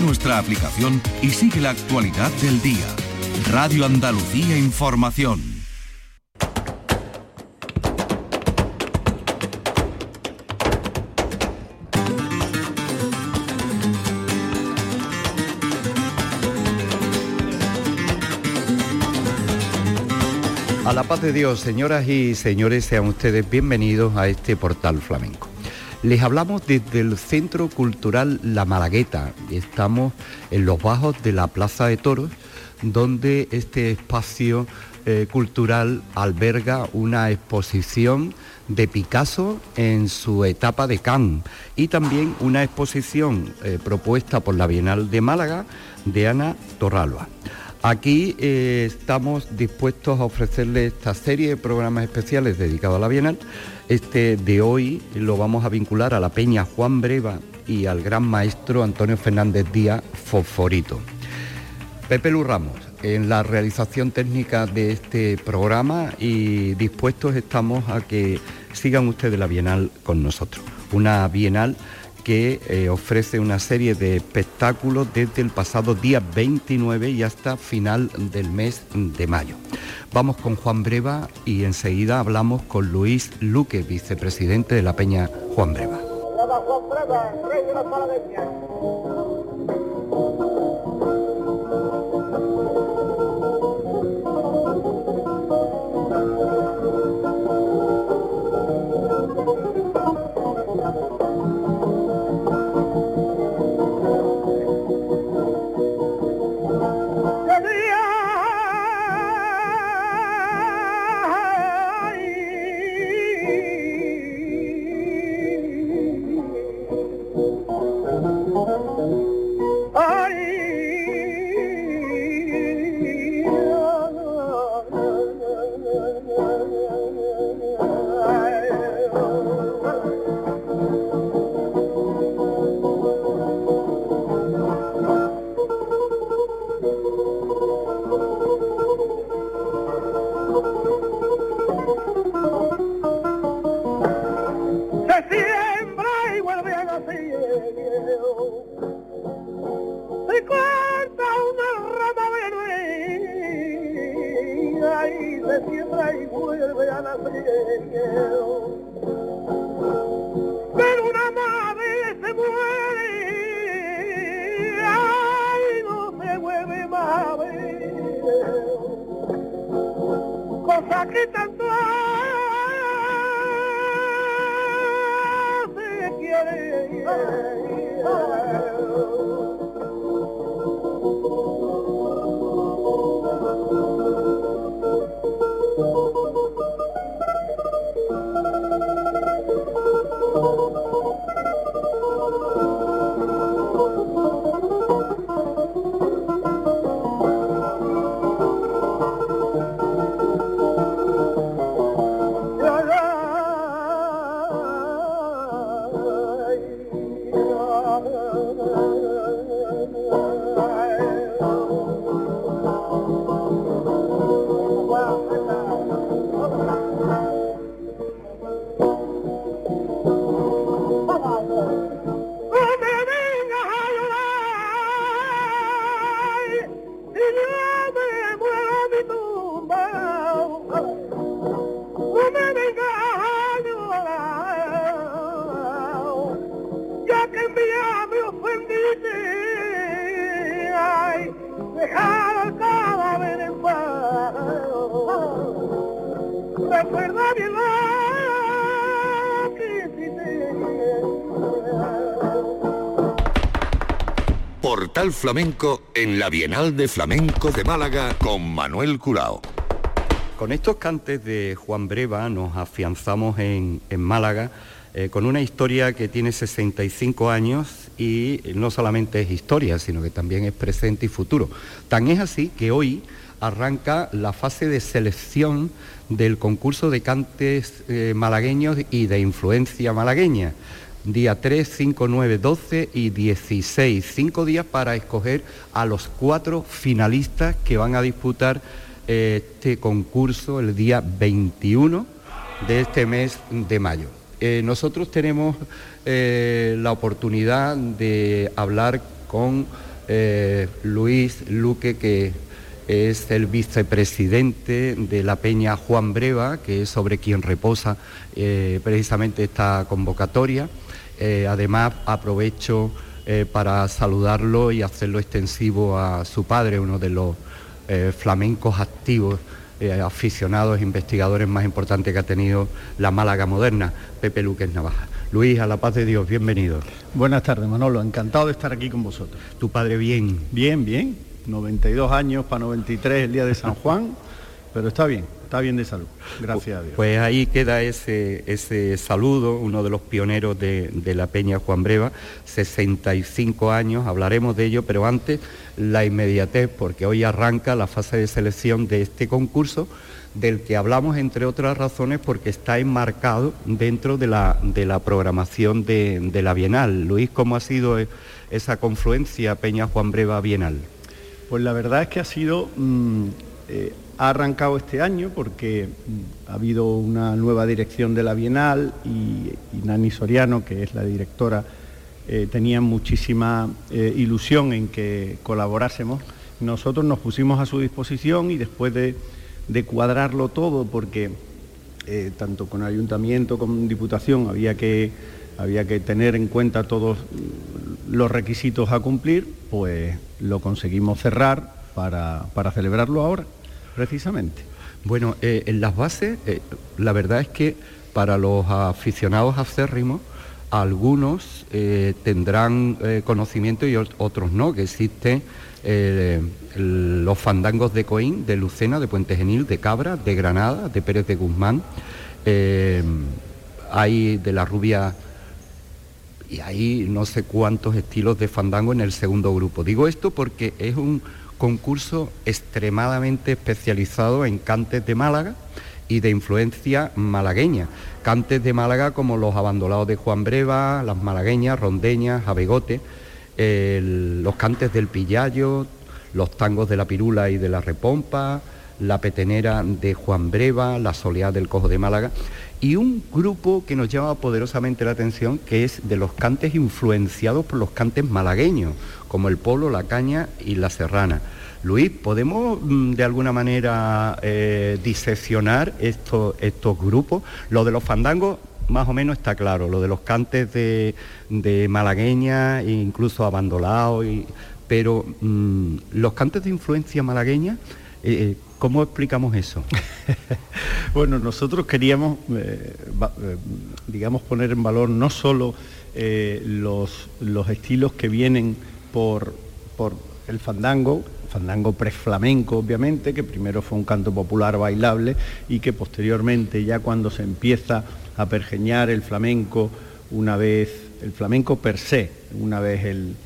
nuestra aplicación y sigue la actualidad del día. Radio Andalucía Información. A la paz de Dios, señoras y señores, sean ustedes bienvenidos a este portal flamenco. Les hablamos desde el Centro Cultural La Malagueta. Estamos en los bajos de la Plaza de Toros, donde este espacio eh, cultural alberga una exposición de Picasso en su etapa de Cannes y también una exposición eh, propuesta por la Bienal de Málaga de Ana Torralba. Aquí eh, estamos dispuestos a ofrecerle esta serie de programas especiales dedicados a la Bienal. Este de hoy lo vamos a vincular a la Peña Juan Breva y al gran maestro Antonio Fernández Díaz Fosforito. Pepe Lu Ramos, en la realización técnica de este programa y dispuestos estamos a que sigan ustedes la Bienal con nosotros. Una Bienal que eh, ofrece una serie de espectáculos desde el pasado día 29 y hasta final del mes de mayo. Vamos con Juan Breva y enseguida hablamos con Luis Luque, vicepresidente de la Peña Juan Breva. Flamenco en la Bienal de Flamenco de Málaga con Manuel Curao. Con estos cantes de Juan Breva nos afianzamos en, Málaga eh, con una historia que tiene 65 años y no solamente es historia, sino que también es presente y futuro. Tan es así que hoy arranca la fase de selección del concurso de cantes eh, malagueños y de influencia malagueña. Día 3, 5, 9, 12 y 16. Cinco días para escoger a los cuatro finalistas que van a disputar eh, este concurso el día 21 de este mes de mayo. Eh, nosotros tenemos la oportunidad de hablar con eh, Luis Luque, que es el vicepresidente de la Peña Juan Breva, que es sobre quien reposa eh, precisamente esta convocatoria. Eh, además, aprovecho para saludarlo y hacerlo extensivo a su padre, uno de los flamencos activos aficionados, investigadores más importantes que ha tenido la Málaga moderna, Pepe Luque Navaja. Luis, a la paz de Dios, bienvenido. Buenas tardes, Manolo, encantado de estar aquí con vosotros. ¿Tu padre bien? Bien, bien. 92 años para 93 el día de San Juan, pero está bien, está bien de salud, gracias a Dios. Pues ahí queda ese, ese saludo, uno de los pioneros de, de la Peña Juan Breva, 65 años, hablaremos de ello, pero antes la inmediatez, porque hoy arranca la fase de selección de este concurso del que hablamos entre otras razones porque está enmarcado dentro de la, de la programación de, la Bienal. Luis, ¿cómo ha sido esa confluencia Peña Juan Breva Bienal? Pues la verdad es que ha sido, mm, eh, ha arrancado este año porque mm, ha habido una nueva dirección de la Bienal y, Nani Soriano, que es la directora, eh, tenía muchísima eh, ilusión en que colaborásemos. Nosotros nos pusimos a su disposición y después de cuadrarlo todo porque eh, tanto con ayuntamiento como con diputación había que, había que tener en cuenta todos los requisitos a cumplir, pues lo conseguimos cerrar para, celebrarlo ahora, precisamente. Bueno, eh, en las bases, eh, la verdad es que para los aficionados acérrimos, algunos tendrán conocimiento y otros no, que existe los fandangos de Coín, de Lucena, de Puente Genil, de Cabra, de Granada, de Pérez de Guzmán, eh, hay de la rubia y hay no sé cuántos estilos de fandango en el segundo grupo. Digo esto porque es un concurso extremadamente especializado en cantes de Málaga y de influencia malagueña. Cantes de Málaga como los abandonados de Juan Breva, las malagueñas, rondeñas, abegote, los cantes del Pillayo, los tangos de la Pirula y de la Repompa, la petenera de Juan Breva, la soleá del Cojo de Málaga y un grupo que nos llama poderosamente la atención que es de los cantes influenciados por los cantes malagueños, como el polo, la caña y la serrana. Luis, ¿podemos mm, de alguna manera eh, diseccionar estos, estos grupos? Lo de los fandangos más o menos está claro, lo de los cantes de, de malagueña, incluso abandolados pero mm, los cantes de influencia malagueña, eh, eh, ¿cómo explicamos eso? bueno, nosotros queríamos, eh, digamos, poner en valor no solo los, estilos que vienen por, por el fandango, fandango preflamenco obviamente, que primero fue un canto popular bailable y que posteriormente ya cuando se empieza a pergeñar el flamenco una vez, el flamenco per se, una vez el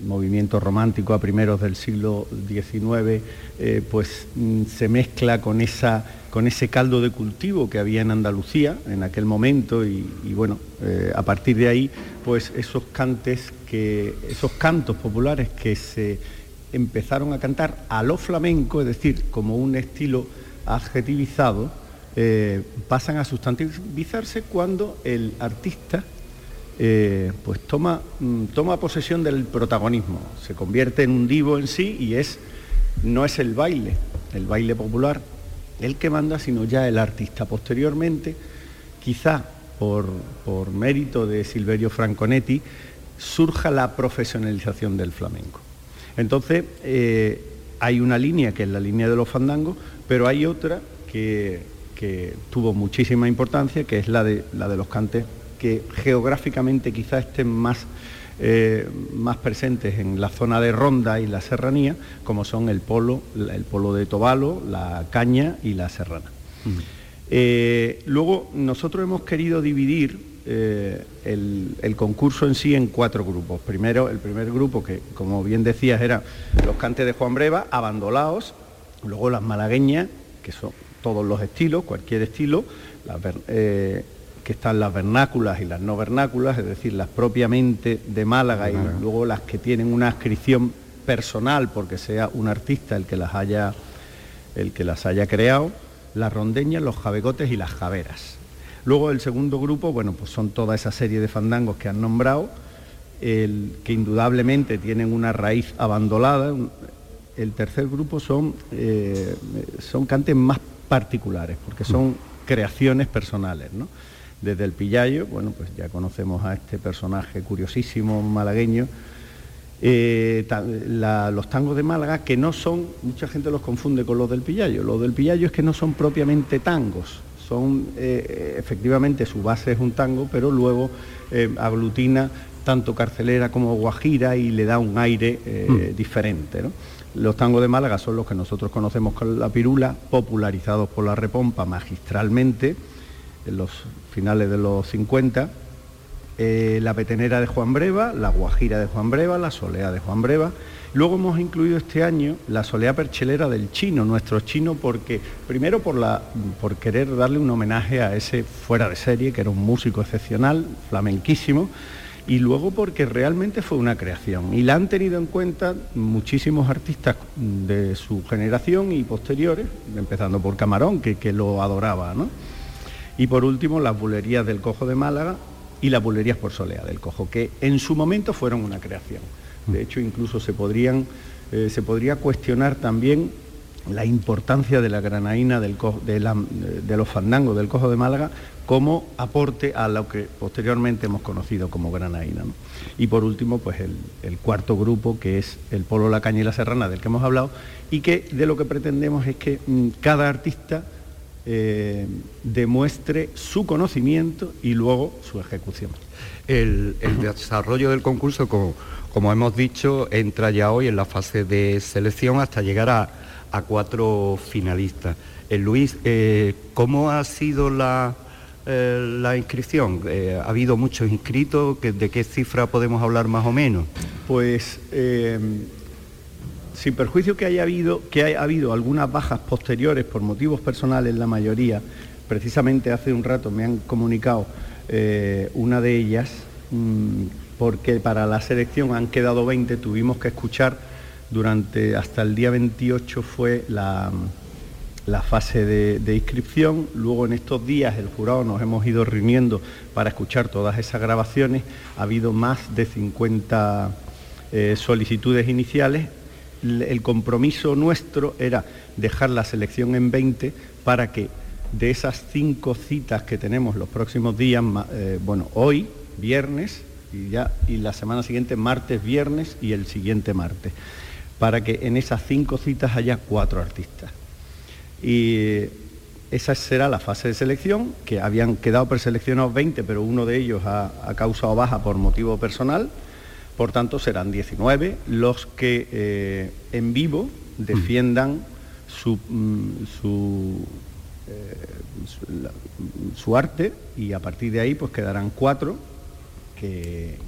movimiento romántico a primeros del siglo XIX, eh, pues mm, se mezcla con, esa, con ese caldo de cultivo que había en Andalucía en aquel momento y, bueno, eh, a partir de ahí, pues esos cantes que, esos cantos populares que se empezaron a cantar a lo flamenco, es decir, como un estilo adjetivizado, eh, pasan a sustantivizarse cuando el artista eh, pues toma, mm, toma posesión del protagonismo, se convierte en un divo en sí y es, no es el baile, el baile popular, el que manda, sino ya el artista. Posteriormente, quizá por, por mérito de Silverio Franconetti, surja la profesionalización del flamenco. Entonces, eh, hay una línea que es la línea de los fandangos, pero hay otra que, que tuvo muchísima importancia, que es la de, la de los cantes que geográficamente quizá estén más, eh, más presentes en la zona de Ronda y la Serranía, como son el polo, el polo de Tobalo, la caña y la serrana. Eh, luego nosotros hemos querido dividir eh, el, concurso en sí en cuatro grupos. Primero, el primer grupo, que como bien decías, era los cantes de Juan Breva, abandolaos, luego las malagueñas, que son todos los estilos, cualquier estilo, que están las vernáculas y las no vernáculas, es decir, las propiamente de Málaga y luego las que tienen una inscripción personal porque sea un artista el que las haya, el que las haya creado, las rondeñas, los jabegotes y las javeras. Luego el segundo grupo, bueno, pues son toda esa serie de fandangos que han nombrado el, que indudablemente tienen una raíz abandonada. El tercer grupo son, eh, son cantes más particulares, porque son creaciones personales. ¿no? Desde el Pillayo, bueno, pues ya conocemos a este personaje curiosísimo malagueño, eh, los tangos de Málaga, que no son, mucha gente los confunde con los del Pillayo, los del Pillayo es que no son propiamente tangos, son, eh, efectivamente, su base es un tango, pero luego eh, aglutina tanto carcelera como guajira y le da un aire mm. diferente. Los tangos de Málaga son los que nosotros conocemos con la pirula, popularizados por la repompa magistralmente en los finales de los 50 eh, la petenera de Juan Breva, la guajira de Juan Breva, la solea de Juan Breva. Luego hemos incluido este año la solea perchelera del chino, nuestro chino, porque primero por, la, por querer darle un homenaje a ese fuera de serie, que era un músico excepcional, flamenquísimo, y luego porque realmente fue una creación. Y la han tenido en cuenta muchísimos artistas de su generación y posteriores, empezando por Camarón, que, que lo adoraba, ¿no? Y por último, las bulerías del Cojo de Málaga, y las bulerías por solea del cojo, que en su momento fueron una creación. De hecho, incluso se, podrían, eh, se podría cuestionar también la importancia de la granaína del de, los fandangos del cojo de Málaga como aporte a lo que posteriormente hemos conocido como granaína. Y por último, pues el, cuarto grupo, que es el Polo La Caña y la Serrana, del que hemos hablado, y que de lo que pretendemos es que mm, cada artista eh, demuestre su conocimiento y luego su ejecución. El, desarrollo del concurso, como, hemos dicho, entra ya hoy en la fase de selección hasta llegar a, cuatro finalistas. Eh, Luis, eh, ¿cómo ha sido la, la inscripción? ¿Ha habido muchos inscritos? ¿De qué cifra podemos hablar más o menos? Pues sin perjuicio que haya habido, que haya habido algunas bajas posteriores por motivos personales, la mayoría, precisamente hace un rato me han comunicado eh, una de ellas, mm, porque para la selección han quedado 20, tuvimos que escuchar durante hasta el día 28 fue la, fase de, inscripción, luego en estos días el jurado nos hemos ido reuniendo para escuchar todas esas grabaciones, ha habido más de 50 eh, solicitudes iniciales el compromiso nuestro era dejar la selección en 20 para que de esas cinco citas que tenemos los próximos días, eh, bueno, hoy, viernes, y, ya, y la semana siguiente, martes, viernes y el siguiente martes, para que en esas cinco citas haya cuatro artistas. Y esa será la fase de selección, que habían quedado preseleccionados 20, pero uno de ellos ha, ha causado baja por motivo personal por tanto, serán 19 los que eh, en vivo defiendan su, mm, eh, su, arte y a partir de ahí pues quedarán cuatro que,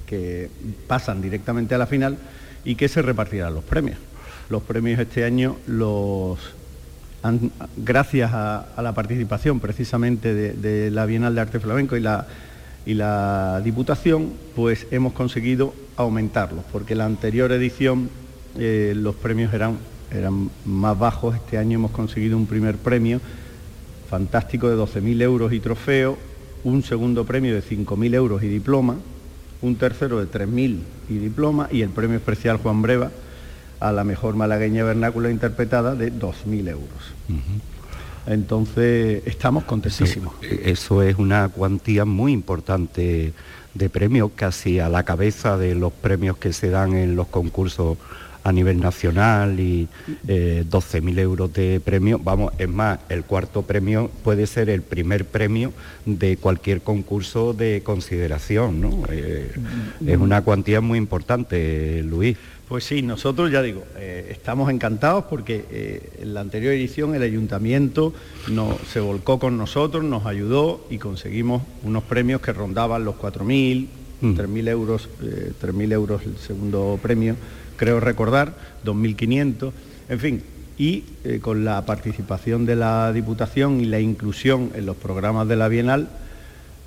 pasan directamente a la final y que se repartirán los premios. Los premios este año los gracias a, la participación precisamente de, la Bienal de Arte Flamenco y la, y la Diputación, pues hemos conseguido aumentarlos, porque la anterior edición eh, los premios eran, eran más bajos. Este año hemos conseguido un primer premio fantástico de 12.000 euros y trofeo, un segundo premio de 5.000 euros y diploma, un tercero de 3.000 y diploma y el premio especial Juan Breva a la mejor malagueña vernácula interpretada de 2.000 euros. Entonces estamos contentísimos. eso, es una cuantía muy importante de premios, casi a la cabeza de los premios que se dan en los concursos a nivel nacional y eh, 12.000 euros de premio. Vamos, es más, el cuarto premio puede ser el primer premio de cualquier concurso de consideración, ¿no? Eh, es una cuantía muy importante, Luis. Pues sí, nosotros ya digo, eh, estamos encantados porque eh, en la anterior edición el ayuntamiento no, se volcó con nosotros, nos ayudó y conseguimos unos premios que rondaban los 4.000, 3.000 mm. euros, 3.000 euros el segundo premio, creo recordar, 2.500, en fin, y con la participación de la Diputación y la inclusión en los programas de la Bienal,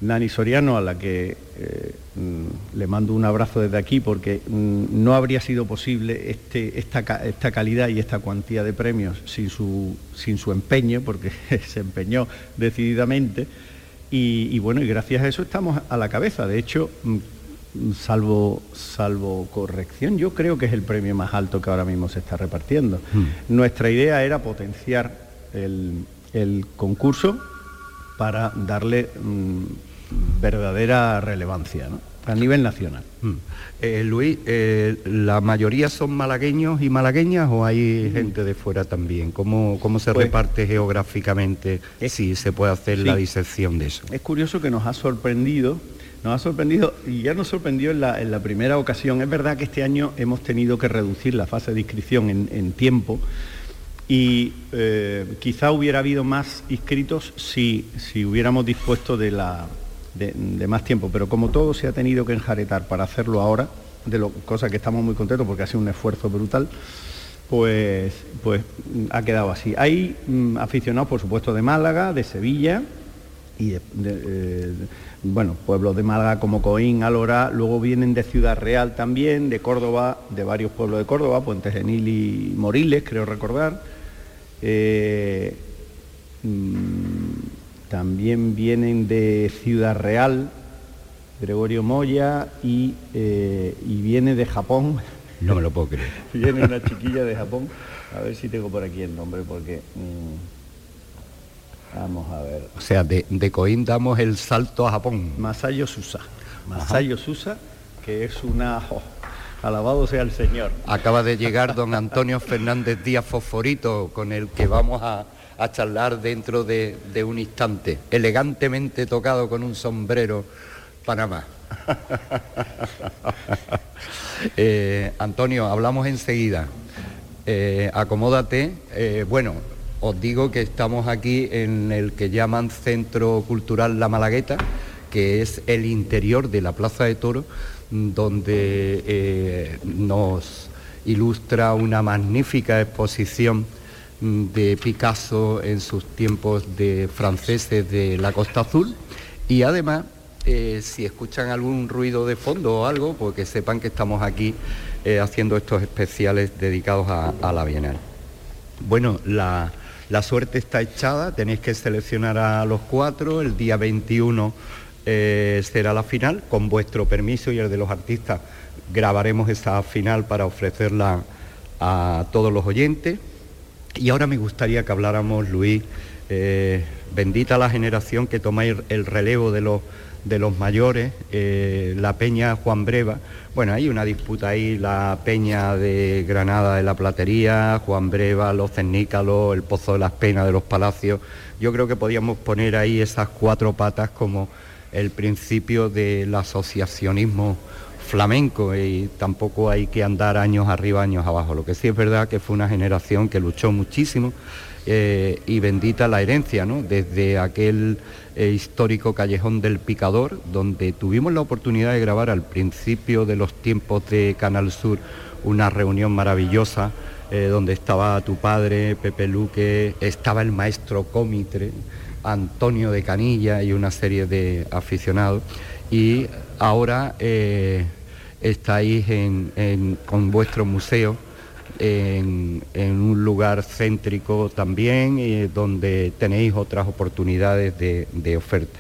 Nani Soriano, a la que eh, mm, le mando un abrazo desde aquí, porque mm, no habría sido posible este, esta, esta, calidad y esta cuantía de premios sin su, sin su empeño, porque se empeñó decididamente. Y, bueno, y gracias a eso estamos a la cabeza. De hecho, mm, salvo, salvo corrección, yo creo que es el premio más alto que ahora mismo se está repartiendo. Hmm. Nuestra idea era potenciar el, concurso para darle verdadera relevancia a nivel nacional. Hmm. Eh, Luis, eh, ¿la mayoría son malagueños y malagueñas o hay hmm. gente de fuera también? ¿Cómo, cómo se pues reparte geográficamente? si se puede hacer la disección de eso. Es curioso que nos ha sorprendido nos ha sorprendido y ya nos sorprendió en la, primera ocasión. Es verdad que este año hemos tenido que reducir la fase de inscripción en, tiempo y eh, quizá hubiera habido más inscritos si, si hubiéramos dispuesto de, la, de, más tiempo, pero como todo se ha tenido que enjaretar para hacerlo ahora, de lo, cosa que estamos muy contentos porque ha sido un esfuerzo brutal, pues, pues ha quedado así. Hay mm, aficionados, por supuesto, de Málaga, de Sevilla y eh, bueno, pueblos de Málaga como Coín, Alora, luego vienen de Ciudad Real también, de Córdoba, de varios pueblos de Córdoba, Puente Genil y Moriles, creo recordar. Eh, mm, también vienen de Ciudad Real, Gregorio Moya, y, eh, y, viene de Japón. No me lo puedo creer. viene una chiquilla de Japón. A ver si tengo por aquí el nombre, porque... Mm, Vamos a ver. O sea, de, de Coín damos el salto a Japón. Masayo Susa. Masayo Susa, que es una... Oh, alabado sea el Señor. Acaba de llegar don Antonio Fernández Díaz Fosforito, con el que vamos a, charlar dentro de, un instante, elegantemente tocado con un sombrero Panamá. Eh, Antonio, hablamos enseguida. Eh, acomódate. Eh, bueno, os digo que estamos aquí en el que llaman Centro Cultural La Malagueta, que es el interior de la Plaza de Toro, donde nos ilustra una magnífica exposición de Picasso en sus tiempos de franceses de la Costa Azul y además eh, si escuchan algún ruido de fondo o algo, pues que sepan que estamos aquí eh, haciendo estos especiales dedicados a, a la Bienal. Bueno, la, la suerte está echada, tenéis que seleccionar a los cuatro, el día 21 eh, será la final, con vuestro permiso y el de los artistas grabaremos esa final para ofrecerla a todos los oyentes. Y ahora me gustaría que habláramos, Luis, eh, bendita la generación que tomáis el relevo de los de los mayores, eh, la Peña Juan Breva. Bueno, hay una disputa ahí, la Peña de Granada de la Platería, Juan Breva, los Cernícalos, el Pozo de las Penas de los Palacios. Yo creo que podíamos poner ahí esas cuatro patas como el principio del asociacionismo flamenco y tampoco hay que andar años arriba, años abajo. Lo que sí es verdad que fue una generación que luchó muchísimo eh, y bendita la herencia, ¿no? Desde aquel eh, histórico Callejón del Picador, donde tuvimos la oportunidad de grabar al principio de los tiempos de Canal Sur una reunión maravillosa, eh, donde estaba tu padre, Pepe Luque, estaba el maestro Cómitre, Antonio de Canilla y una serie de aficionados. Y ahora estáis con vuestro museo en, un lugar céntrico también, eh, donde tenéis otras oportunidades de, oferta.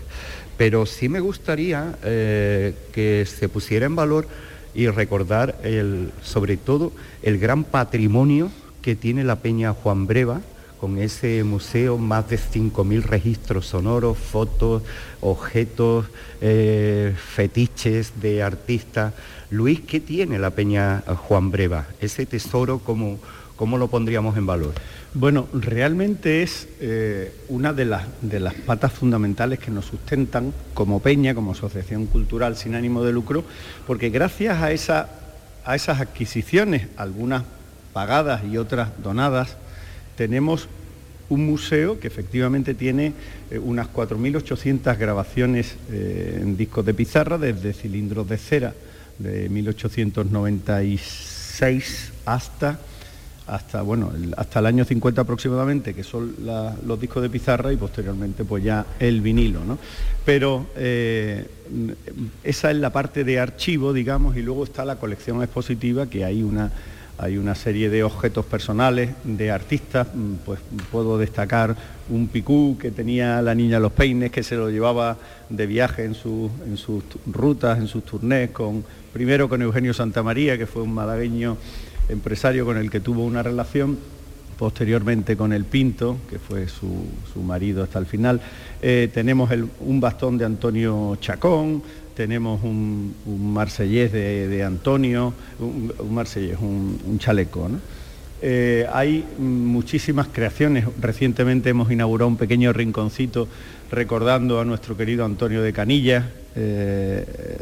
Pero sí me gustaría eh, que se pusiera en valor y recordar el, sobre todo el gran patrimonio que tiene la Peña Juan Breva, con ese museo, más de 5.000 registros sonoros, fotos, objetos, eh, fetiches de artistas Luis, ¿qué tiene la Peña Juan Breva? Ese tesoro, ¿cómo, cómo lo pondríamos en valor? Bueno, realmente es eh, una de las, de las patas fundamentales que nos sustentan como Peña, como asociación cultural sin ánimo de lucro, porque gracias a, esa, a esas adquisiciones, algunas pagadas y otras donadas, tenemos un museo que efectivamente tiene eh, unas 4.800 grabaciones eh, en discos de pizarra, desde cilindros de cera, de 1896 hasta hasta bueno hasta el año 50 aproximadamente que son los discos de pizarra y posteriormente pues ya el vinilo ¿no? pero eh, esa es la parte de archivo digamos y luego está la colección expositiva que hay una hay una serie de objetos personales de artistas, mm, pues puedo destacar un picú que tenía la niña Los Peines, que se lo llevaba de viaje en, sus rutas, en sus turnés, con, primero con Eugenio Santamaría, que fue un malagueño empresario con el que tuvo una relación, posteriormente con el Pinto, que fue su, marido hasta el final. Eh, tenemos un bastón de Antonio Chacón, tenemos un, marsellés de, Antonio, un, marsellés, un, chaleco. Eh, hay muchísimas creaciones. Recientemente hemos inaugurado un pequeño rinconcito recordando a nuestro querido Antonio de Canilla. Eh,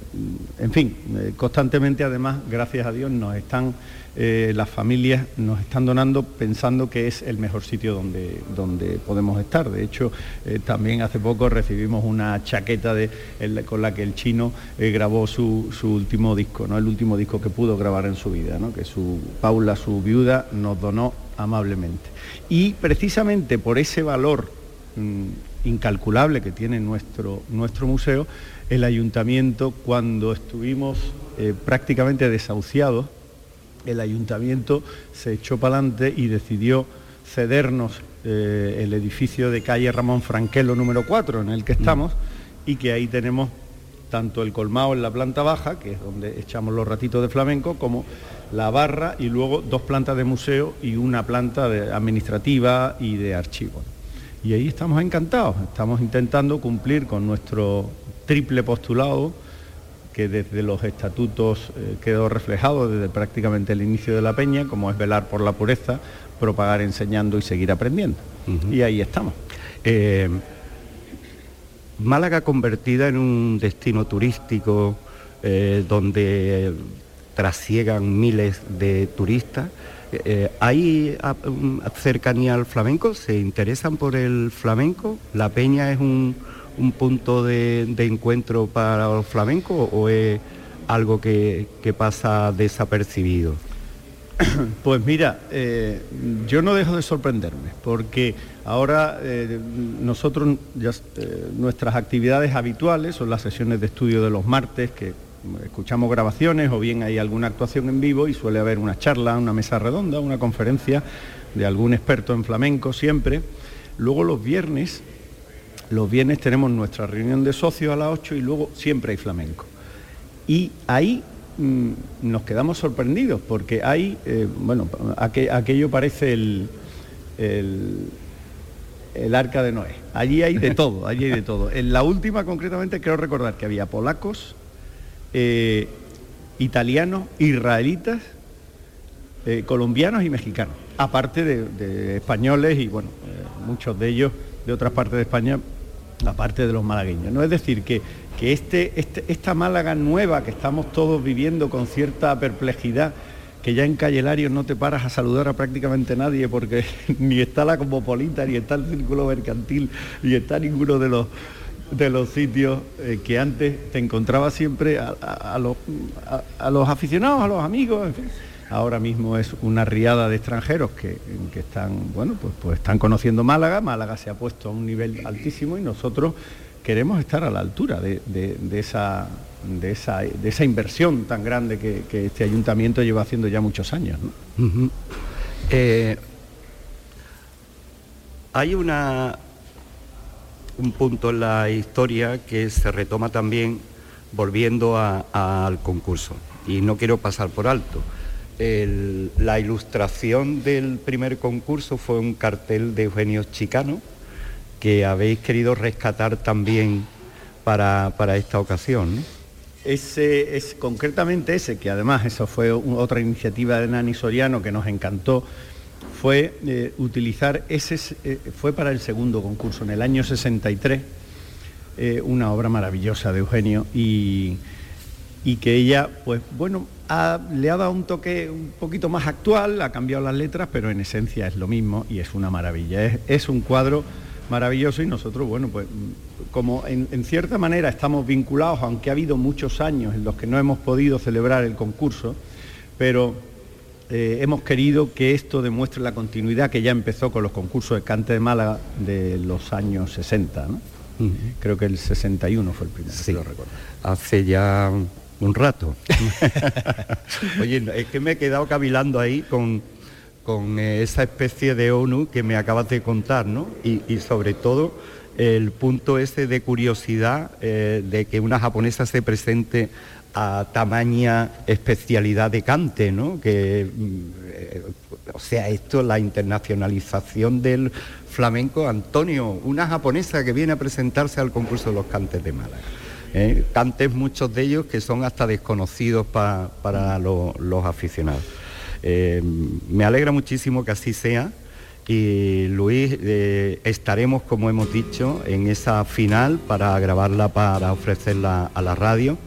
en fin, eh, constantemente además, gracias a Dios, nos están eh, las familias nos están donando pensando que es el mejor sitio donde, donde podemos estar. De hecho, eh, también hace poco recibimos una chaqueta con la que el chino eh, grabó su, último disco, ¿no? el último disco que pudo grabar en su vida, que su Paula, su viuda, nos donó amablemente. Y precisamente por ese valor mm, incalculable que tiene nuestro, nuestro museo, el ayuntamiento, cuando estuvimos prácticamente desahuciados, el ayuntamiento se echó para adelante y decidió cedernos eh, el edificio de calle Ramón Franquelo número 4 en el que estamos y que ahí tenemos tanto el colmado en la planta baja, que es donde echamos los ratitos de flamenco, como la barra y luego dos plantas de museo y una planta administrativa y de archivo. Y ahí estamos encantados, estamos intentando cumplir con nuestro triple postulado que desde los estatutos eh, quedó reflejado desde prácticamente el inicio de la peña, como es velar por la pureza, propagar enseñando y seguir aprendiendo. Y ahí estamos. Eh, Málaga convertida en un destino turístico eh, donde trasiegan miles de turistas. ¿Hay cercanía al flamenco? ¿Se interesan por el flamenco? ¿La peña es un, un punto de, encuentro para los flamencos o es algo que, pasa desapercibido? Pues mira, eh, yo no dejo de sorprenderme, porque ahora eh, nosotros, eh, nuestras actividades habituales son las sesiones de estudio de los martes, que escuchamos grabaciones o bien hay alguna actuación en vivo y suele haber una charla, una mesa redonda, una conferencia de algún experto en flamenco siempre. Luego los viernes los viernes tenemos nuestra reunión de socios a las 8 y luego siempre hay flamenco. Y ahí mm, nos quedamos sorprendidos porque hay, eh, bueno, aquello parece el, el, arca de Noé. Allí hay de todo, allí hay de todo. En la última concretamente creo recordar que había polacos, eh, italianos, israelitas, eh, colombianos y mexicanos, aparte de, españoles y bueno, muchos de ellos de otras partes de España aparte de los malagueños. ¿no? Es decir, que, que este, este, esta Málaga nueva que estamos todos viviendo con cierta perplejidad, que ya en Calle no te paras a saludar a prácticamente nadie porque ni está la Cosmopolita, ni está el Círculo Mercantil, ni está ninguno de los de los sitios eh, que antes te encontraba siempre a, los, a, los, aficionados, a los amigos, en fin ahora mismo es una riada de extranjeros que, están, bueno, pues, pues, están conociendo Málaga, Málaga se ha puesto a un nivel altísimo y nosotros queremos estar a la altura de, esa, de, esa, inversión tan grande que, este ayuntamiento lleva haciendo ya muchos años. Eh, hay una, un punto en la historia que se retoma también volviendo al concurso. Y no quiero pasar por alto la ilustración del primer concurso fue un cartel de Eugenio Chicano que habéis querido rescatar también para, esta ocasión. Ese es concretamente ese, que además eso fue otra iniciativa de Nani Soriano que nos encantó, fue eh, utilizar ese, eh, fue para el segundo concurso, en el año 63, eh, una obra maravillosa de Eugenio y, y que ella, pues bueno, le ha dado un toque un poquito más actual, ha cambiado las letras, pero en esencia es lo mismo y es una maravilla. Es, un cuadro maravilloso y nosotros, bueno, pues como en, cierta manera estamos vinculados, aunque ha habido muchos años en los que no hemos podido celebrar el concurso, pero eh, hemos querido que esto demuestre la continuidad que ya empezó con los concursos de cante de Málaga de los años 60, ¿no? Creo que el 61 fue el primero, sí. lo recuerdo. Hace ya un rato. Oye, es que me he quedado cavilando ahí con, con eh, esa especie de ONU que me acabas de contar, ¿no? Y, sobre todo el punto ese de curiosidad eh, de que una japonesa se presente a tamaña especialidad de cante, ¿no? Que, mm, o sea, esto, la internacionalización del flamenco, Antonio, una japonesa que viene a presentarse al concurso de los cantes de Málaga. ¿Eh? Cantes muchos de ellos que son hasta desconocidos para los aficionados. Eh, me alegra muchísimo que así sea y Luis, eh, estaremos, como hemos dicho, en esa final para grabarla, para ofrecerla a la radio.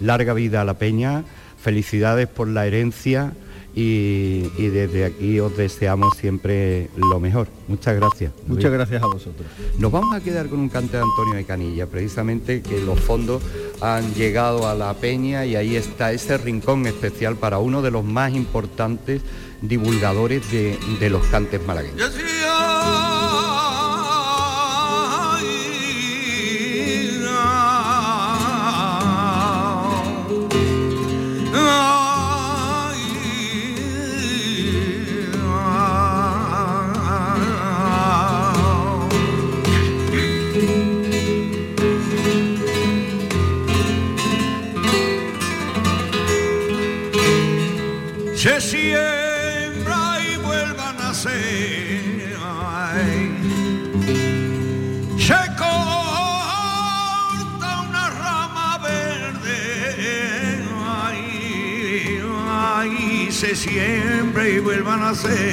Larga vida a la peña, felicidades por la herencia y, desde aquí os deseamos siempre lo mejor. Muchas gracias. Muchas gracias a vosotros. Nos vamos a quedar con un cante de Antonio de Canilla, precisamente que los fondos han llegado a la peña y ahí está ese rincón especial para uno de los más importantes divulgadores de, de los cantes malagueños. Siempre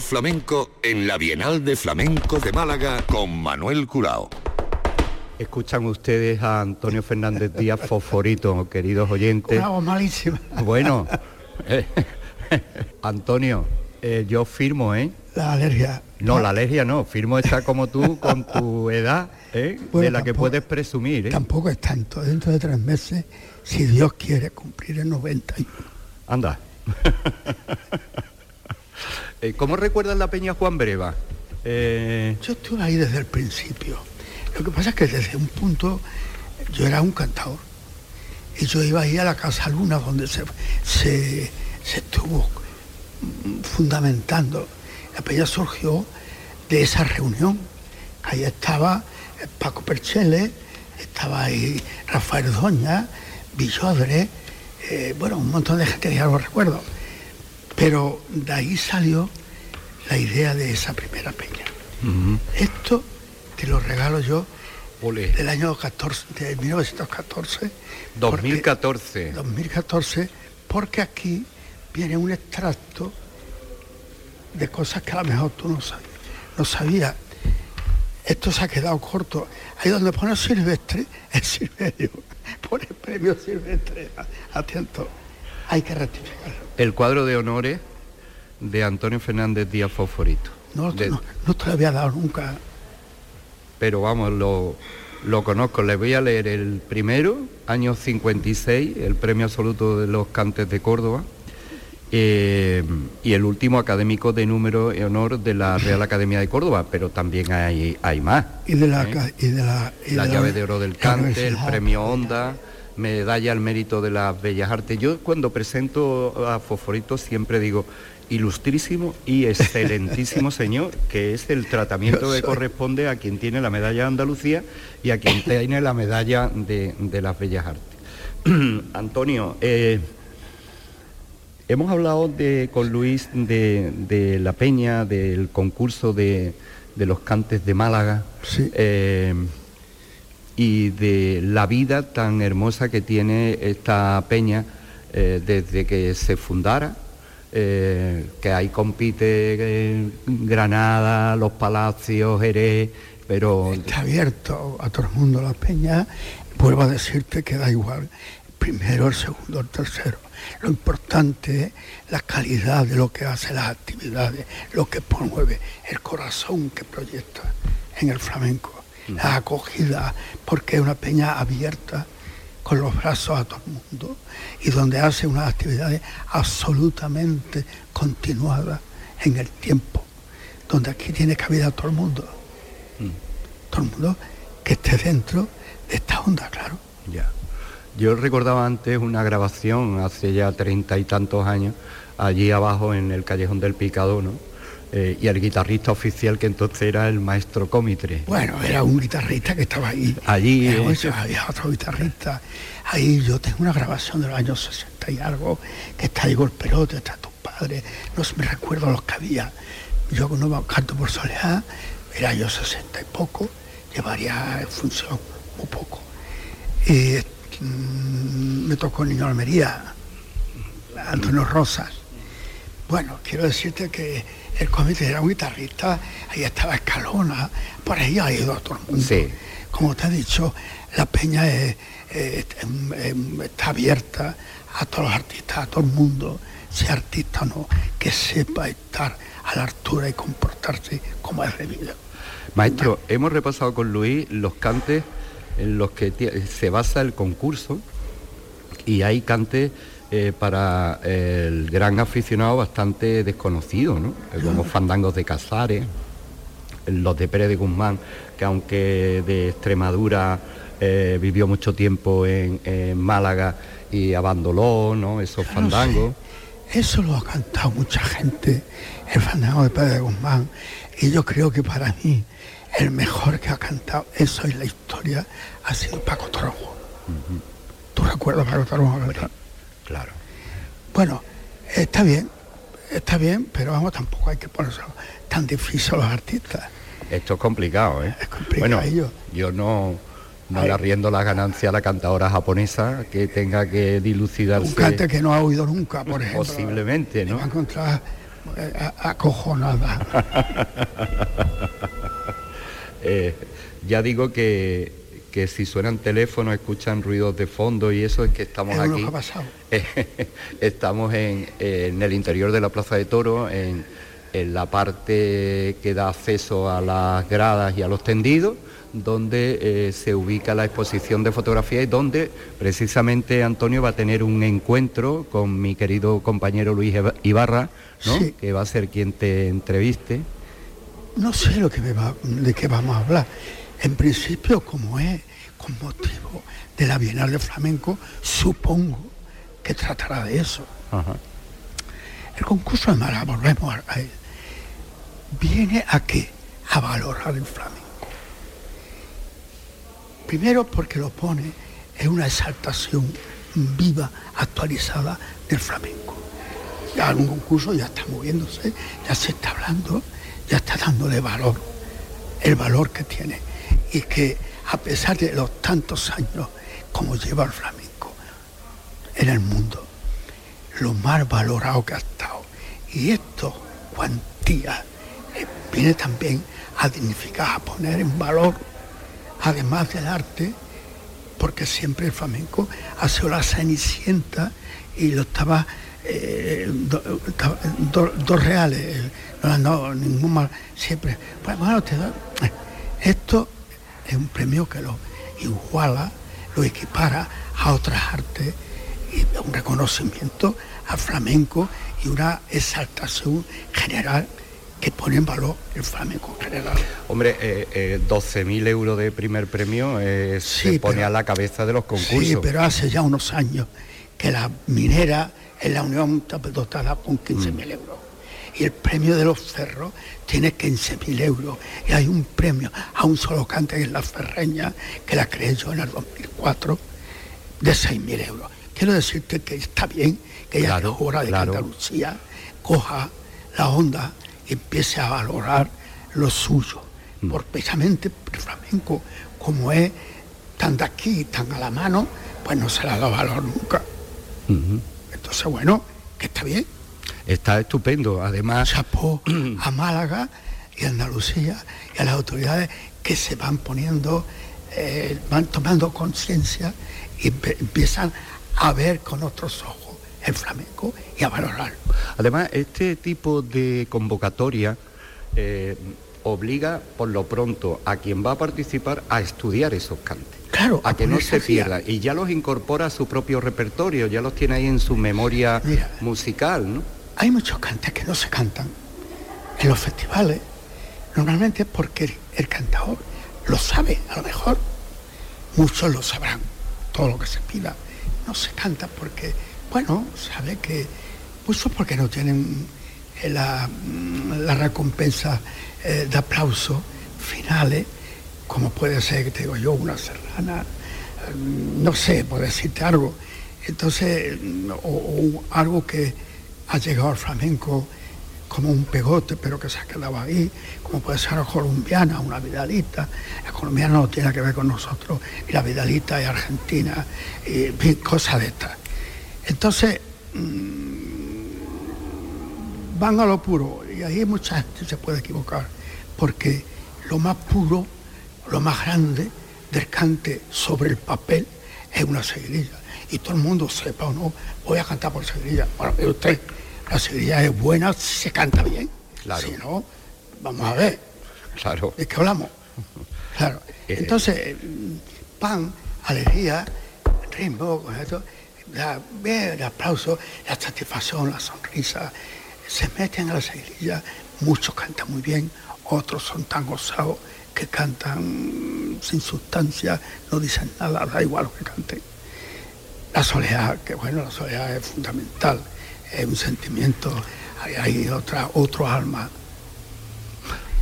Flamenco en la Bienal de Flamenco de Málaga con Manuel Curao. Escuchan ustedes a Antonio Fernández Díaz Fosforito, queridos oyentes. malísima. Bueno, eh, Antonio, eh, yo firmo, ¿eh? La alergia. No, la alergia no, firmo esa como tú, con tu edad, ¿eh? de la que puedes presumir. ¿eh? Tampoco es tanto, dentro de tres meses, si Dios quiere cumplir el 91. Anda. Eh, ¿Cómo recuerdas la Peña Juan Breva? Eh, yo estuve ahí desde el principio. Lo que pasa es que desde un punto yo era un cantador. Y yo iba ahí a la Casa Luna donde se, estuvo fundamentando. La Peña surgió de esa reunión. Ahí estaba Paco Perchele, estaba ahí Rafael Doña, Villodre, eh, bueno, un montón de gente, ya lo recuerdo. Pero de ahí salió la idea de esa primera peña. Esto te lo regalo yo del año 14, de 1914. 2014. 2014, porque aquí viene un extracto de cosas que a lo mejor tú no sabías. No sabías. Esto se ha quedado corto. Ahí donde pone Silvestre, es Silverio. Pone premio Silvestre. Atento. Hay que rectificarlo el cuadro de honores de Antonio Fernández Díaz Fosforito. No, te lo había dado nunca. Pero vamos, lo, lo conozco. Les voy a leer el primero, año 56, el premio absoluto de los cantes de Córdoba. eh, y el último académico de número y honor de la Real Academia de Córdoba, pero también hay, hay más. Y de la, ¿eh? y de la, la llave de oro del cante, el premio Onda, medalla al mérito de las bellas artes. Yo cuando presento a Fosforito siempre digo, ilustrísimo y excelentísimo señor, que es el tratamiento que corresponde a quien tiene la medalla de Andalucía y a quien tiene la medalla de, las bellas artes. Antonio, eh, hemos hablado de, con Luis de, la peña, del concurso de, los cantes de Málaga. Eh, y de la vida tan hermosa que tiene esta peña eh, desde que se fundara eh, que ahí compite Granada, Los Palacios, Jerez, pero... Está abierto a todo el mundo la peña, vuelvo a decirte que da igual, primero, el segundo, el tercero. Lo importante es la calidad de lo que hace las actividades, lo que promueve, el corazón que proyecta en el flamenco, la acogida, porque es una peña abierta con los brazos a todo el mundo y donde hace unas actividades absolutamente continuadas en el tiempo, donde aquí tiene cabida todo el mundo, mm. todo el mundo que esté dentro de esta onda, claro. Ya. Yo recordaba antes una grabación hace ya treinta y tantos años, allí abajo en el callejón del Picado, ¿no? Eh, y el guitarrista oficial que entonces era el maestro Cómitre. Bueno, era un guitarrista que estaba ahí. Allí. Eh, había otro guitarrista. Ahí yo tengo una grabación de los años 60 y algo, que está Igor Perote, está tu padre, no me recuerdo los que había. Yo no canto por soledad, era yo 60 y poco, llevaría en función muy poco. Y mm, me tocó Niño Almería, Antonio Rosas. Bueno, quiero decirte que el comité era un guitarrista, ahí estaba Escalona, por ahí ha ido todo el mundo. Como te he dicho, la peña está abierta a todos los artistas, a todo el mundo, sea artista o no, que sepa estar a la altura y comportarse como es debido. Maestro, hemos repasado con Luis los cantes en los que se basa el concurso y hay cantes eh, para el gran aficionado bastante desconocido, ¿no? Como fandangos de Casares, los de Pérez de Guzmán, que aunque de Extremadura eh, vivió mucho tiempo en, Málaga y abandonó, ¿no? Esos fandangos. Eso lo ha cantado mucha gente, el fandango de Pérez de Guzmán, y yo creo que para mí el mejor que ha cantado eso en la historia ha sido Paco Toronjo. ¿Tú recuerdas Paco Toronjo? Claro. Bueno, está bien, está bien, pero vamos, tampoco hay que ponerse tan difícil a los artistas. Esto es complicado, ¿eh? Es complicado. Bueno, yo no, no le arriendo la ganancia a la cantadora japonesa que tenga que dilucidarse. Un cante que no ha oído nunca, por ejemplo. Posiblemente, ¿no? Va a encontrar eh, acojonada. eh, ya digo que que si suenan teléfonos, escuchan ruidos de fondo y eso es que estamos aquí. estamos en, el interior de la Plaza de Toro, en, la parte que da acceso a las gradas y a los tendidos, donde eh, se ubica la exposición de fotografía y donde precisamente Antonio va a tener un encuentro con mi querido compañero Luis Ibarra, que va a ser quien te entreviste. No sé lo que de qué vamos a hablar en principio, como es con motivo de la Bienal de Flamenco, supongo que tratará de eso. El concurso de Málaga, volvemos a él, viene a qué? A valorar el flamenco. Primero porque lo pone en una exaltación viva, actualizada del flamenco. Ya un concurso ya está moviéndose, ya se está hablando, ya está dándole valor, el valor que tiene y que a pesar de los tantos años como lleva el flamenco en el mundo, lo más valorado que ha estado. Y esto, cuantía, eh, viene también a dignificar, a poner en valor, además del arte, porque siempre el flamenco ha sido la cenicienta y lo estaba eh, dos reales, no, ningún mal, siempre. Pues bueno, te da, esto es un premio que lo iguala, lo equipara a otras artes y un reconocimiento al flamenco y una exaltación general que pone en valor el flamenco en general. Hombre, eh, 12.000 euros de primer premio eh, se pone pero- a la cabeza de los concursos. Sí, pero hace ya unos años que la minera en la Unión está dotada con 15.000 euros. Y el premio de los ferros tiene 15.000 euros. Y hay un premio a un solo cante en la ferreña, que la creé yo en el 2004, de 6.000 euros. Quiero decirte que está bien que ya Claro, hora de claro. que Andalucía coja la onda y empiece a valorar lo suyo. Mm. Por precisamente el flamenco, como es tan de aquí, tan a la mano, pues no se le ha dado valor nunca. Entonces, bueno, que está bien. Está estupendo. Además, Chapó a Málaga y a Andalucía y a las autoridades que se van poniendo, eh, van tomando conciencia y empiezan a ver con otros ojos el flamenco y a valorarlo. Además, este tipo de convocatoria eh, obliga por lo pronto a quien va a participar a estudiar esos cantes. Claro, a que no se al día. pierda. Y ya los incorpora a su propio repertorio, ya los tiene ahí en su memoria Mira. musical, ¿no? Hay muchos cantes que no se cantan en los festivales, normalmente porque el, el cantador lo sabe, a lo mejor muchos lo sabrán, todo lo que se pida. No se canta porque, bueno, sabe que, muchos porque no tienen eh, la, mm, la recompensa eh, de aplauso finales, como puede ser, te digo yo, una serrana, eh, no sé, por decirte algo. Entonces, mm, o algo que ha llegado al flamenco como un pegote, pero que se ha quedado ahí, como puede ser la colombiana, una vidalita. La colombiana no tiene que ver con nosotros, y la vidalita es argentina, y cosas de estas. Entonces, mm, van a lo puro, y ahí mucha gente se puede equivocar, porque lo más puro, lo más grande del cante sobre el papel es una seguidilla. Y todo el mundo sepa o no, voy a cantar por seguidilla. Bueno, mire usted, la seguidilla es buena si se canta bien. Claro. Si no, vamos a ver. Claro. ¿De qué hablamos? Claro. Eh, Entonces, pan, alegría, ritmo, con esto, la, el aplauso, la satisfacción, la sonrisa, se meten a la seguidilla, muchos cantan muy bien, otros son tan gozados que cantan sin sustancia, no dicen nada, da igual lo que canten. La soledad, que bueno, la soledad es fundamental, es un sentimiento, hay, hay otra, otro alma.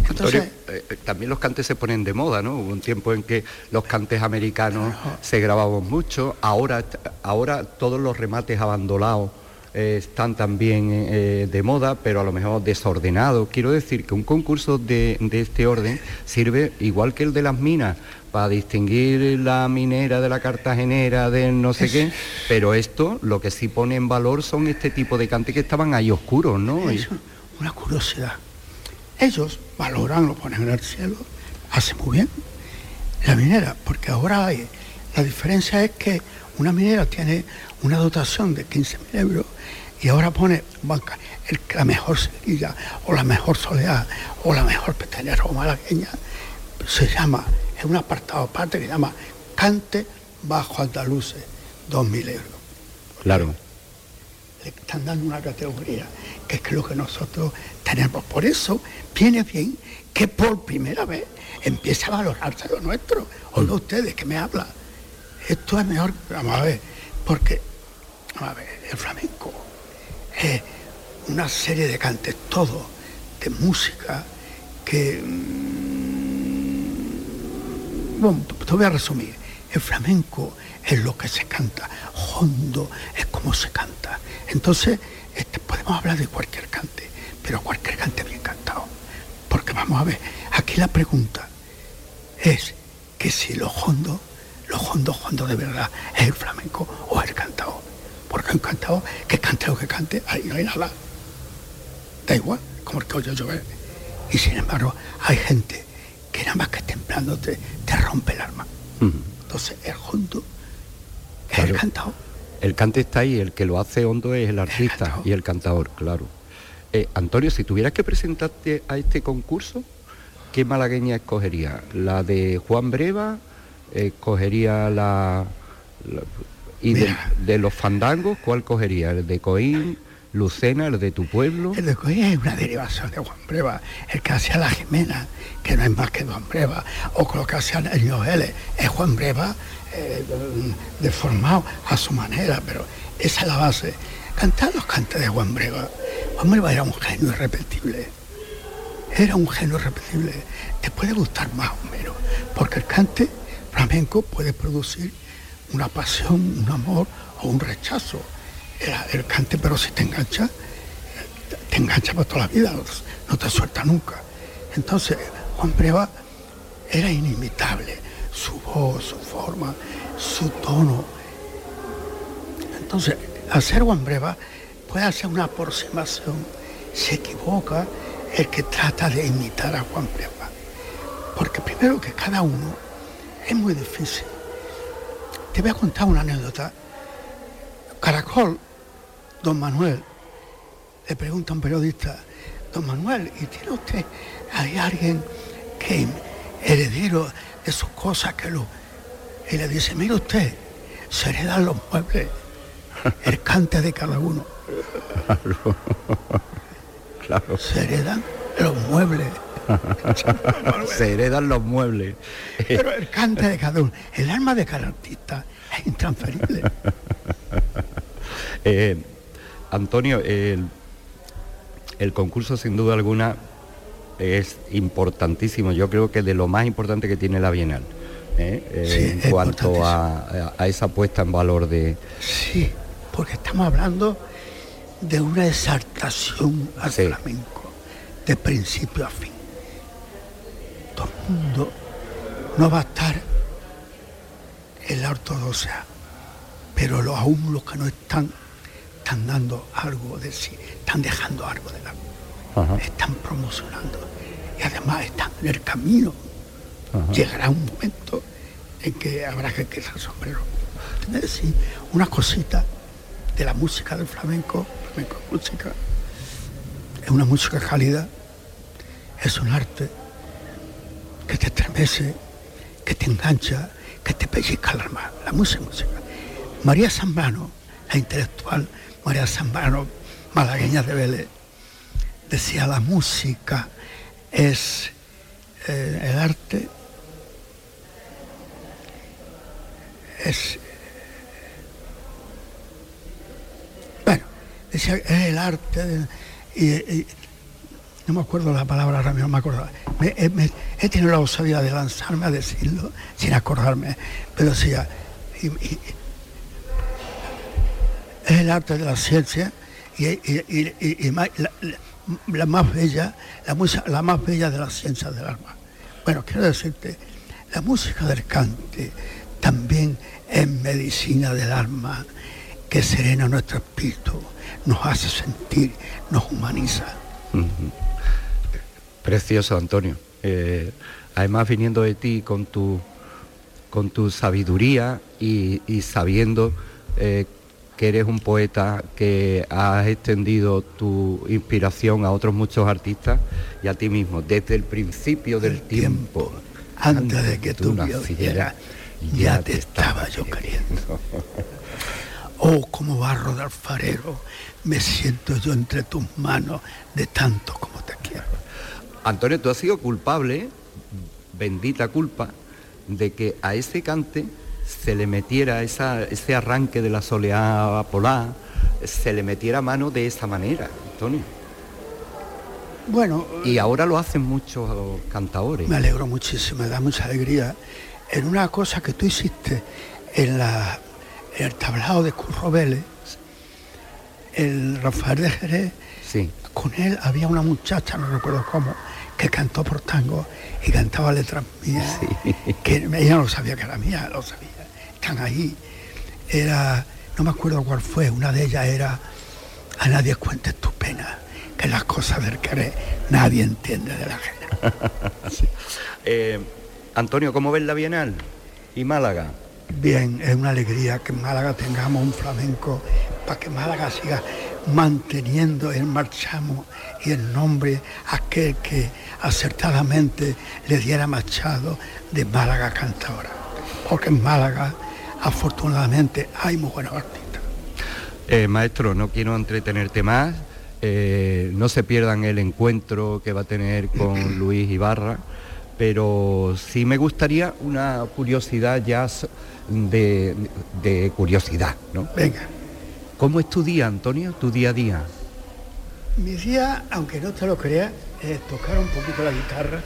Antonio, Entonces, eh, eh, también los cantes se ponen de moda, ¿no? Hubo un tiempo en que los cantes americanos se grababan mucho, ahora, ahora todos los remates abandonados eh, están también eh, de moda, pero a lo mejor desordenados. Quiero decir que un concurso de, de este orden sirve, igual que el de las minas, para distinguir la minera de la cartagenera, de no sé qué, pero esto lo que sí pone en valor son este tipo de cantes que estaban ahí oscuros, ¿no? Es una curiosidad. Ellos valoran, lo ponen en el cielo, hace muy bien la minera, porque ahora hay, la diferencia es que una minera tiene una dotación de 15.000 euros y ahora pone banca, el, la mejor cerilla o la mejor soleá o la mejor pestañera o malagueña, se llama, un apartado aparte que se llama Cante bajo andaluces, 2.000 euros Claro. le están dando una categoría, que es lo que nosotros tenemos. Por eso viene bien que por primera vez empiece a valorarse lo nuestro. Oiga ustedes que me habla. Esto es mejor, vamos a ver, porque, vamos a ver, el flamenco es una serie de cantes, todo, de música, que, bueno, te voy a resumir. El flamenco es lo que se canta, hondo es como se canta. Entonces, este, podemos hablar de cualquier cante, pero cualquier cante bien cantado. Porque vamos a ver, aquí la pregunta es que si lo hondo, lo hondo, hondo de verdad, es el flamenco o el cantado. Porque un cantado que cante lo que cante, ahí no hay nada. Da igual, como el que oye llover. Y sin embargo, hay gente que nada más que templándote te rompe el alma. Entonces, el hondo es el Claro. cantado. El cante está ahí, el que lo hace hondo es el artista cantador. y el cantador, claro. Eh, Antonio, si tuvieras que presentarte a este concurso, ¿qué malagueña escogería? ¿La de Juan Breva? ¿Escogería la, la- ¿Y de, de los fandangos cuál cogería? ¿El de Coín, Lucena, el de tu pueblo? El de Coín es una derivación de Juan Breva, el que hacía la Jimena, que no es más que Juan Breva, o con lo que hacía el Noel, es Juan Breva eh, deformado a su manera, pero esa es la base. Cantar los cantes de Juan Breva. Juan Breva era un genio irrepetible. Era un genio irrepetible. Te puede gustar más o menos, porque el cante flamenco puede producir una pasión, un amor o un rechazo. El, cante, pero si te engancha, te engancha para toda la vida, no, te suelta nunca. Entonces, Juan Breva era inimitable, su voz, su forma, su tono. Entonces, hacer Juan Breva puede hacer una aproximación, se equivoca el que trata de imitar a Juan Breva. Porque primero que cada uno es muy difícil. Te voy a contar una anécdota. Caracol, don Manuel, le pregunta a un periodista, don Manuel, ¿y tiene usted hay alguien que heredero de sus cosas que lo... Y le dice, mire usted, se heredan los muebles, el cante de cada uno. Claro, Se heredan los muebles. se heredan los muebles. Pero el cante de cada uno, el alma de cada artista es intransferible. Eh, Antonio, el, el concurso sin duda alguna es importantísimo. Yo creo que de lo más importante que tiene la Bienal. ¿eh? Eh, Sí, en cuanto a, esa puesta en valor de... Sí, porque estamos hablando de una exaltación al Sí. flamenco, de principio a fin. Todo el mundo no va a estar en la ortodoxia, pero lo- aún los que no están, están dando algo de sí, están dejando algo de la Ajá. están promocionando y además están en el camino. Llegará un momento en que habrá que quitar el sombrero. A decir una cosita de la música del flamenco, flamenco es música, es una música cálida, es un arte que te estremece, que te engancha, que te pellizca el alma. La música es música. María Zambrano, la intelectual María Zambrano, malagueña de Vélez, decía la música es eh, el arte es bueno decía es el arte y, no me acuerdo la palabra ahora mismo me acuerdo. Me- he, tenido la osadía de lanzarme a decirlo sin acordarme pero decía es el arte de la ciencia y, la, más bella, la, música, la más bella de las ciencias del alma. Bueno, quiero decirte, la música del cante también es medicina del alma que serena nuestro espíritu, nos hace sentir, nos humaniza. Precioso, Antonio. Eh, además, viniendo de ti con tu, con tu sabiduría y, y sabiendo eh, que eres un poeta que has extendido tu inspiración a otros muchos artistas y a ti mismo, desde el principio del tiempo, antes de que tú nacieras, ya te estaba yo queriendo. Oh, como barro de alfarero, me siento yo entre tus manos de tanto como te quiero. Antonio, tú has sido culpable, bendita culpa, de que a ese cante se le metiera esa- ese arranque de la soleá polar, se le metiera mano de esa manera, Antonio. Bueno, Y ahora lo hacen muchos cantadores. me alegro muchísimo, me da mucha alegría. En una cosa que tú hiciste en, la, en el tablado de Curro Vélez, el Rafael de Jerez, Sí, con él había una muchacha, no recuerdo cómo, que cantó por tango y cantaba letras mías, que ella no sabía que era mía, lo sabía, están ahí. Era, no me acuerdo cuál fue, una de ellas era, a nadie cuentes tu pena, que las cosas del querer nadie entiende de la ajena. Eh, Antonio, ¿cómo ves la Bienal? ¿Y Málaga? Bien, es una alegría que en Málaga tengamos un flamenco para que Málaga siga manteniendo el marchamo y el nombre aquel que acertadamente le diera Machado de Málaga cantadora. Porque en Málaga afortunadamente hay muy buenos artistas. Eh, maestro, no quiero entretenerte más. Eh, no se pierdan el encuentro que va a tener con Luis Ibarra, pero sí me gustaría una curiosidad ya de, de curiosidad, ¿no? Venga. ¿Cómo es tu día, Antonio? ¿Tu día a día? Mi día, aunque no te lo creas, es tocar un poquito la guitarra,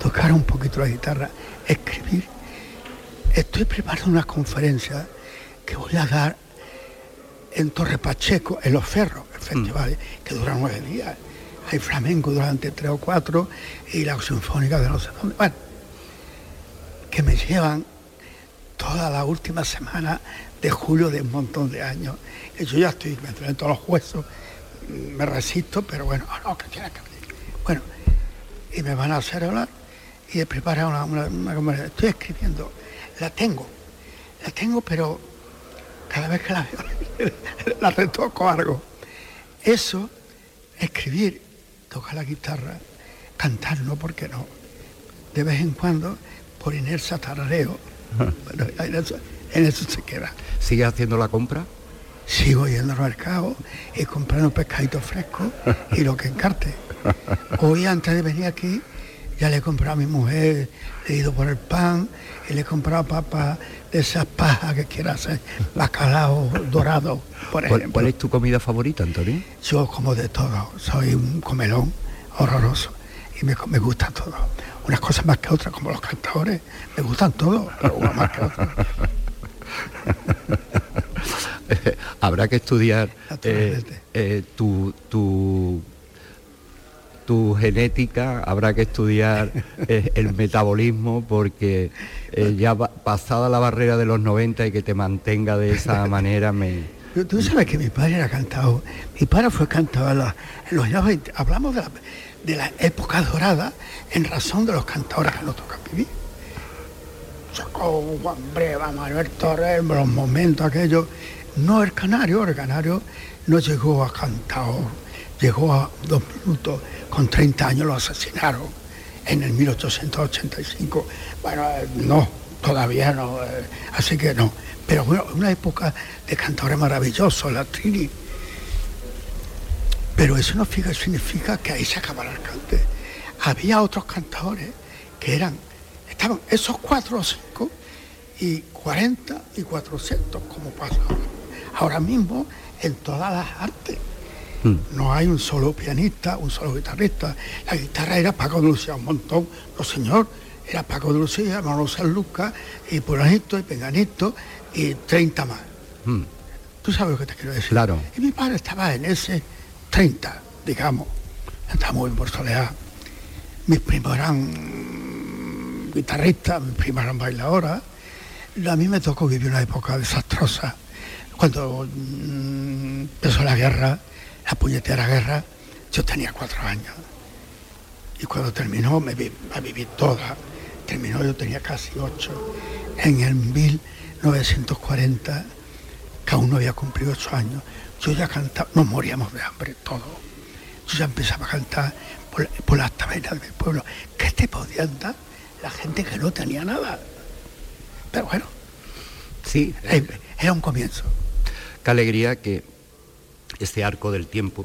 tocar un poquito la guitarra, escribir. Estoy preparando una conferencia que voy a dar en Torre Pacheco, en Los Ferros, el festival, mm. que dura nueve días. Hay flamenco durante tres o cuatro y la sinfónica de no sé dónde. Bueno, que me llevan toda la última semana de julio de un montón de años. Y yo ya estoy, me en todos los huesos, me resisto, pero bueno, no, que tiene que Bueno, y me van a hacer hablar y he preparado una, una, Estoy escribiendo, la tengo, la tengo, pero cada vez que la veo, la retoco algo. Eso, escribir, tocar la guitarra, cantar, no, porque no. De vez en cuando, por inercia tarareo, bueno, en eso, en eso se queda. ¿Sigue haciendo la compra? Sigo yendo al mercado y comprando pescaditos frescos y lo que encarte. Hoy antes de venir aquí ya le he comprado a mi mujer, he ido por el pan y le he comprado papas de esas pajas que quiera hacer, bacalao dorado, por ejemplo. ¿Cuál es tu comida favorita, Antonio? Yo como de todo, soy un comelón horroroso y me, me gusta todo. Unas cosas más que otras, como los cantadores, me gustan todos, pero una más que otra. Habrá que estudiar eh, eh, tu, tu, tu, genética, habrá que estudiar eh, el metabolismo porque ya pasada la barrera de los 90 y que te mantenga de esa manera me... Tú sabes que mi padre era cantado, mi padre fue cantado en, los años 20, hablamos de la, de la época dorada en razón de los cantadores que nos tocan vivir. Sacó Juan Breva, Manuel Torres, los momentos aquellos. No el canario, el canario no llegó a cantar, llegó a dos minutos, con 30 años lo asesinaron en el 1885. Bueno, eh, no, todavía no, eh, así que no. Pero bueno, una época de cantadores maravillosos, la Trini. Pero eso no significa que ahí se acabara el cante. Había otros cantadores que eran Estaban esos cuatro o cinco y 40 y 400, como pasa ahora. mismo en todas las artes. Hmm. No hay un solo pianista, un solo guitarrista. La guitarra era Paco de Lucía, un montón. No, señor, era Paco de Lucía, Manuel San Lucas, y Puranito, y Penganito, y 30 más. Hmm. ¿Tú sabes lo que te quiero decir? Claro. Y mi padre estaba en ese 30, digamos. Estamos en Soleá. Mis primos eran guitarrista, mi prima era bailadora. A mí me tocó vivir una época desastrosa. Cuando mm, empezó la guerra, la puñetera guerra, yo tenía cuatro años. Y cuando terminó, me vi, a vivir toda. Terminó, yo tenía casi ocho. En el 1940, que aún no había cumplido ocho años, yo ya cantaba, nos moríamos de hambre, todo. Yo ya empezaba a cantar por, por las tabernas del pueblo. ¿Qué te podían dar? la gente que no tenía nada. Pero bueno, sí, era un comienzo. Qué alegría que este arco del tiempo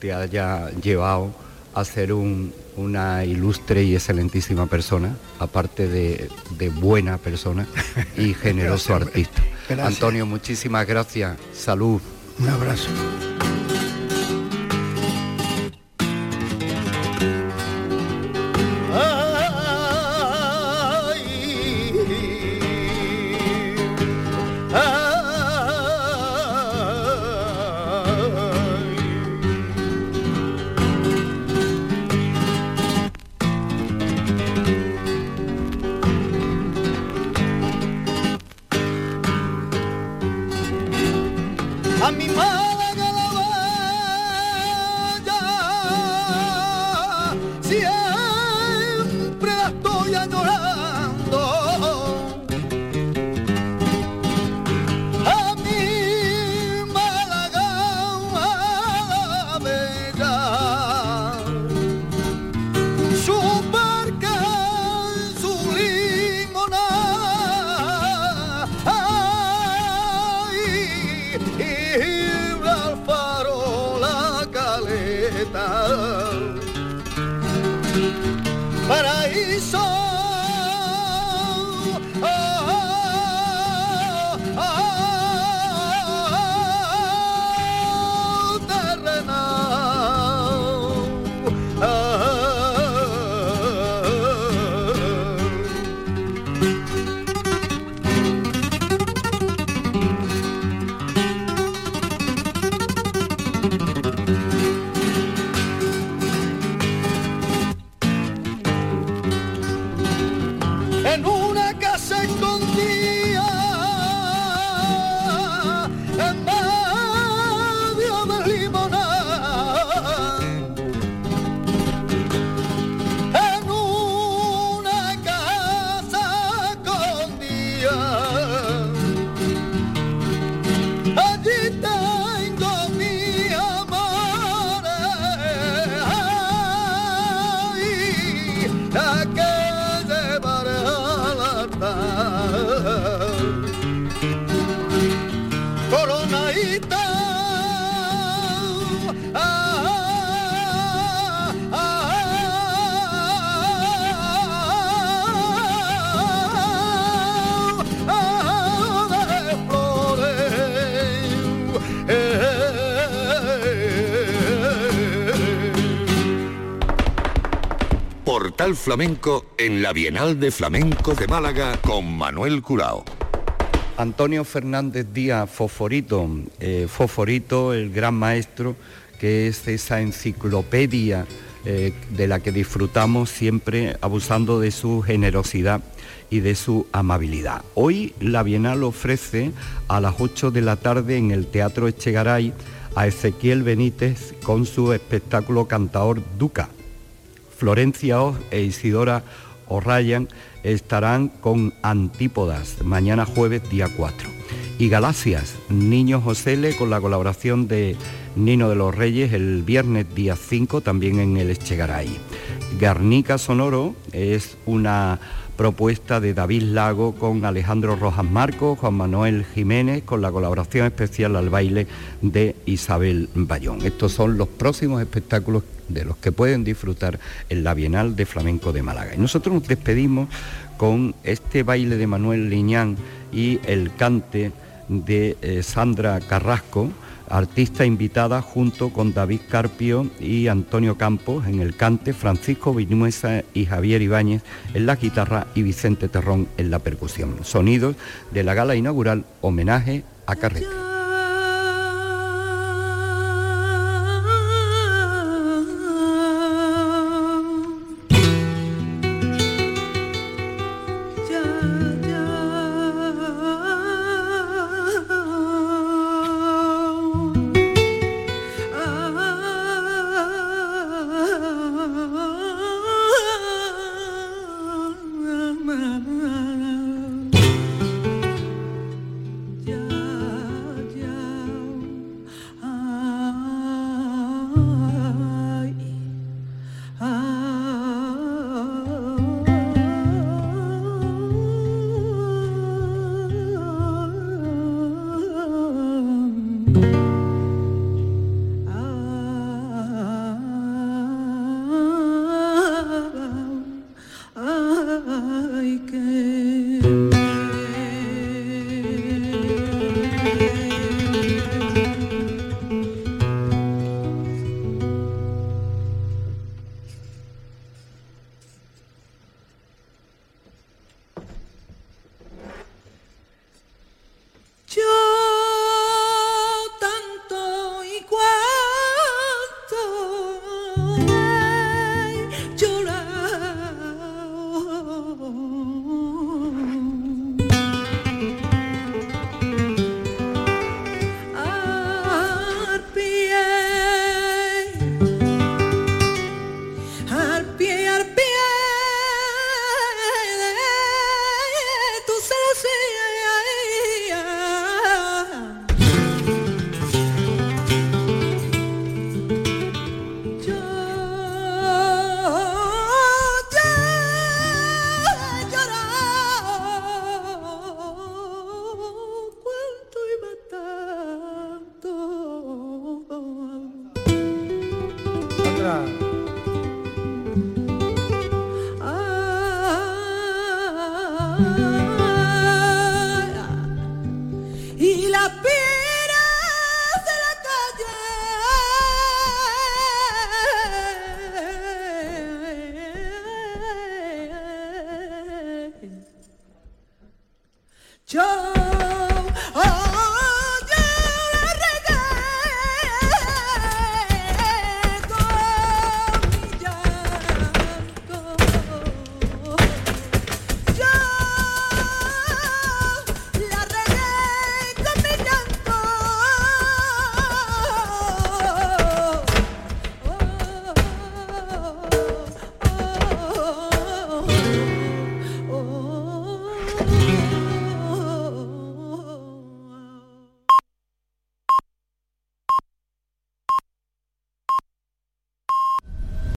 te haya llevado a ser una ilustre y excelentísima persona, aparte de, buena persona y generoso artista. Antonio, muchísimas gracias. Salud. Un abrazo. Flamenco en la Bienal de Flamenco de Málaga con Manuel Curao. Antonio Fernández Díaz Foforito, eh, Foforito, el gran maestro, que es esa enciclopedia eh, de la que disfrutamos siempre abusando de su generosidad y de su amabilidad. Hoy la Bienal ofrece a las 8 de la tarde en el Teatro Echegaray a Ezequiel Benítez con su espectáculo Cantador Duca. Florencia Oz e Isidora O'Ryan estarán con Antípodas mañana jueves día 4. Y Galaxias, Niño Josele con la colaboración de Nino de los Reyes el viernes día 5 también en el Echegaray. Garnica Sonoro es una propuesta de David Lago con Alejandro Rojas Marcos, Juan Manuel Jiménez, con la colaboración especial al baile de Isabel Bayón. Estos son los próximos espectáculos de los que pueden disfrutar en la Bienal de Flamenco de Málaga. Y nosotros nos despedimos con este baile de Manuel Liñán y el cante de eh, Sandra Carrasco, artista invitada junto con David Carpio y Antonio Campos en el cante, Francisco Vinuesa y Javier Ibáñez en la guitarra y Vicente Terrón en la percusión. Sonidos de la gala inaugural homenaje a Carrete.